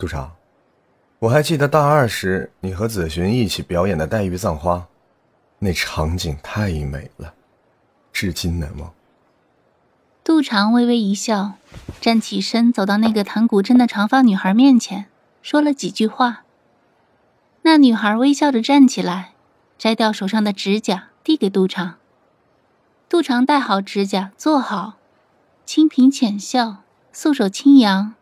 杜长，我还记得大二时你和子寻一起表演的《黛玉葬花》，那场景太美了，至今难忘。杜长微微一笑，站起身走到那个弹古筝的长发女孩面前，说了几句话。那女孩微笑着站起来，摘掉手上的指甲，递给杜长。杜长戴好指甲，坐好，清颦浅笑。素手轻扬，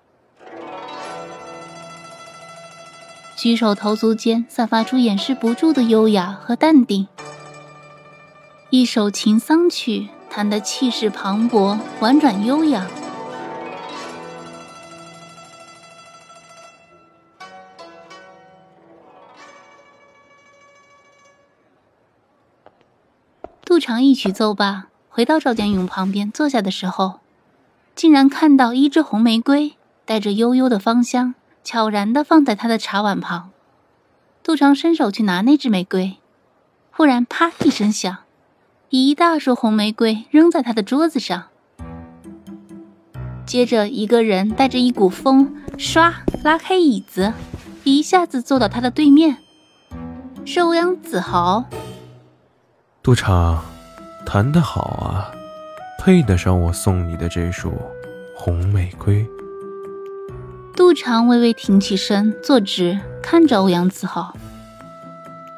举手投足间散发出掩饰不住的优雅和淡定。一首秦桑曲弹得气势磅礴、婉转悠扬。杜长一曲奏罢，回到赵建勇旁边坐下的时候。竟然看到一支红玫瑰，带着悠悠的芳香，悄然地放在他的茶碗旁。杜长伸手去拿那只玫瑰，忽然啪一声响，一大束红玫瑰扔在他的桌子上。接着，一个人带着一股风，唰拉开椅子，一下子坐到他的对面，是欧阳子豪。杜长，弹得好啊！配得上我送你的这束红玫瑰。杜长微微挺起身，坐直，看着欧阳子豪。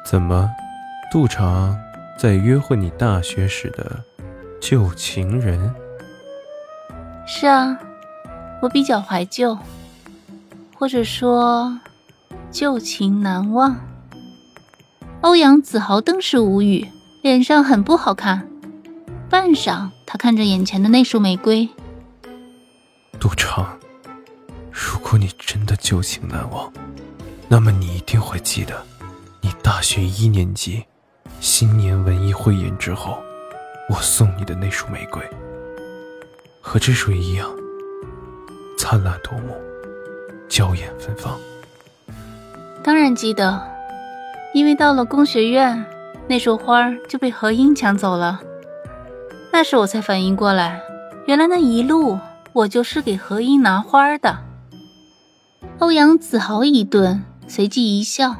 怎么，杜长在约会你大学时的旧情人？是啊，我比较怀旧，或者说旧情难忘。欧阳子豪登时无语，脸上很不好看。半晌。他看着眼前的那束玫瑰，杜长，如如果你真的旧情难忘，那么你一定会记得，你大学一年级新年文艺汇演之后，我送你的那束玫瑰，和这束一样灿烂夺目，娇艳芬芳。当然记得，因为到了工学院，那束花就被何英抢走了。那时我才反应过来，原来那一路我就是给何英拿花的。欧阳子豪一顿，随即一笑。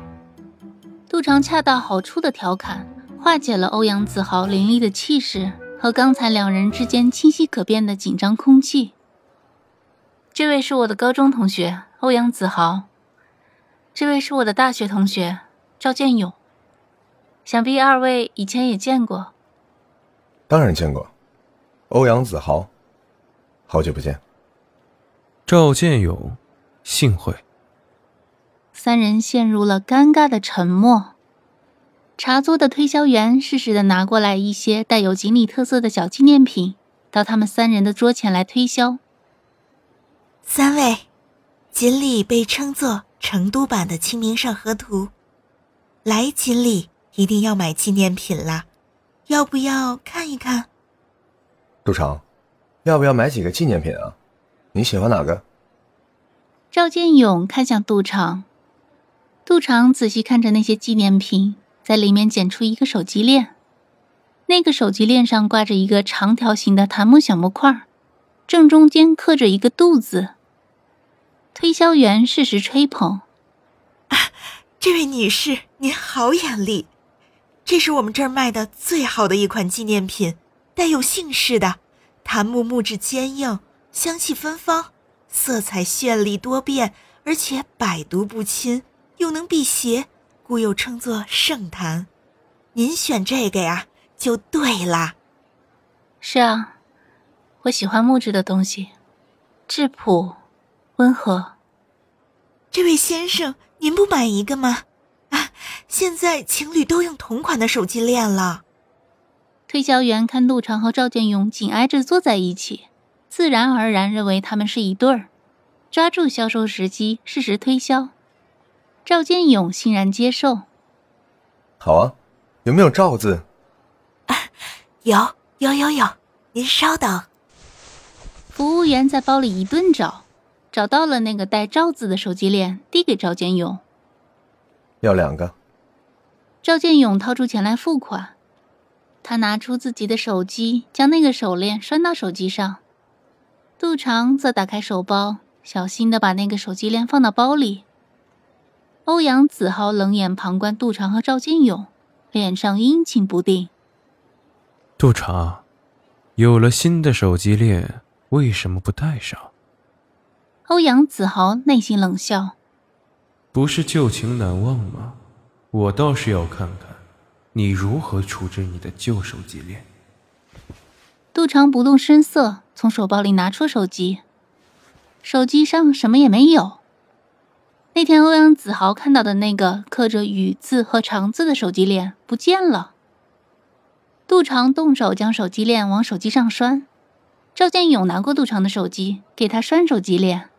杜长恰到好处的调侃，化解了欧阳子豪凌厉的气势和刚才两人之间清晰可辨的紧张空气。这位是我的高中同学欧阳子豪，这位是我的大学同学赵建勇，想必二位以前也见过。当然见过，欧阳子豪，好久不见。赵建勇，幸会。三人陷入了尴尬的沉默。茶桌的推销员适时的拿过来一些带有锦鲤特色的小纪念品，到他们三人的桌前来推销。三位，锦鲤被称作成都版的《清明上河图》，来锦鲤一定要买纪念品啦。要不要看一看？杜长，要不要买几个纪念品啊？你喜欢哪个？赵建勇看向杜长，杜长仔细看着那些纪念品，在里面捡出一个手机链，那个手机链上挂着一个长条形的檀木小木块，正中间刻着一个“杜”字。推销员适时吹捧：“啊，这位女士，您好眼力。”这是我们这儿卖的最好的一款纪念品，带有姓氏的，檀木木质坚硬，香气芬芳，色彩绚丽多变，而且百毒不侵，又能辟邪，故又称作圣坛。您选这个呀，就对啦。是啊，我喜欢木质的东西，质朴，温和。这位先生，您不买一个吗？啊现在情侣都用同款的手机链了。推销员看陆长和赵建勇紧挨着坐在一起，自然而然认为他们是一对儿。抓住销售时机，适时推销。赵建勇欣然接受。好啊，有没有赵字？有有有有，您稍等。服务员在包里一顿找，找到了那个带赵字的手机链，递给赵建勇。要两个。赵建勇掏出钱来付款。他拿出自己的手机，将那个手链拴到手机上。杜长则打开手包，小心的把那个手机链放到包里。欧阳子豪冷眼旁观杜长和赵金勇，脸上阴晴不定。杜长，有了新的手机链，为什么不带上？欧阳子豪内心冷笑：“不是旧情难忘吗？我倒是要看看。”你如何处置你的旧手机链？杜长不动声色，从手包里拿出手机，手机上什么也没有。那天欧阳子豪看到的那个刻着“雨”字和“长”字的手机链不见了。杜长动手将手机链往手机上拴，赵建勇拿过杜长的手机，给他拴手机链。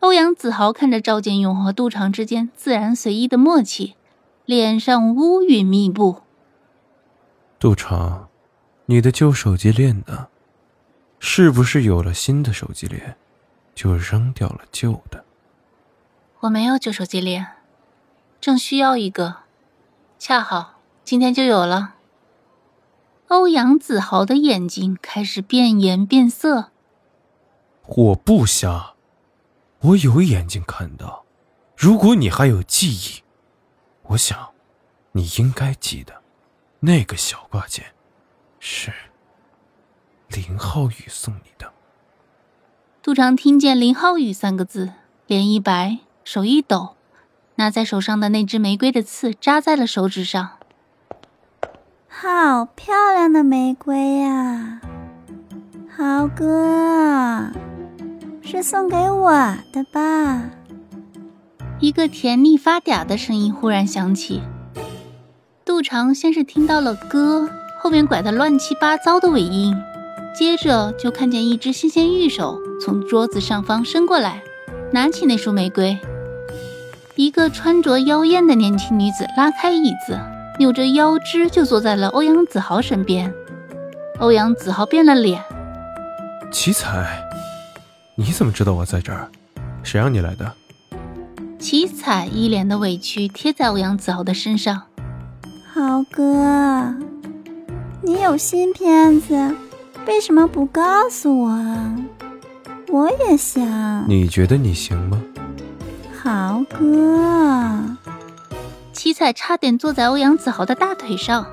欧阳子豪看着赵建勇和杜长之间自然随意的默契。脸上乌云密布。杜长，你的旧手机链呢？是不是有了新的手机链，就扔掉了旧的？我没有旧手机链，正需要一个，恰好今天就有了。欧阳子豪的眼睛开始变颜变色。我不瞎，我有眼睛看到。如果你还有记忆。我想，你应该记得，那个小挂件是林浩宇送你的。杜长听见“林浩宇”三个字，脸一白，手一抖，拿在手上的那只玫瑰的刺扎在了手指上。好漂亮的玫瑰呀，豪哥，是送给我的吧？一个甜腻发嗲的声音忽然响起。杜长先是听到了歌，后面拐的乱七八糟的尾音，接着就看见一只纤纤玉手从桌子上方伸过来，拿起那束玫瑰。一个穿着妖艳的年轻女子拉开椅子，扭着腰肢就坐在了欧阳子豪身边。欧阳子豪变了脸：“奇才，你怎么知道我在这儿？谁让你来的？”奇彩一脸的委屈贴在欧阳子豪的身上。豪哥，你有新片子，为什么不告诉我？我也想。你觉得你行吗？豪哥，七彩差点坐在欧阳子豪的大腿上。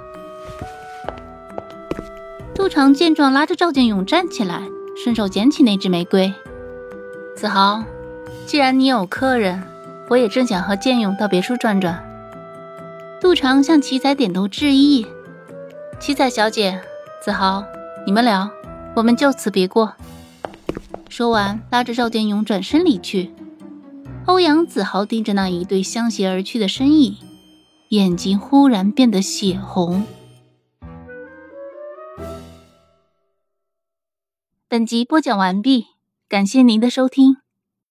杜长见状，拉着赵建勇站起来，顺手捡起那只玫瑰。子豪，既然你有客人。我也正想和建勇到别处转转。杜长向七彩点头致意。七彩小姐，子豪，你们聊，我们就此别过。说完，拉着赵建勇转身离去。欧阳子豪盯着那一对相携而去的身影，眼睛忽然变得血红。本集播讲完毕，感谢您的收听。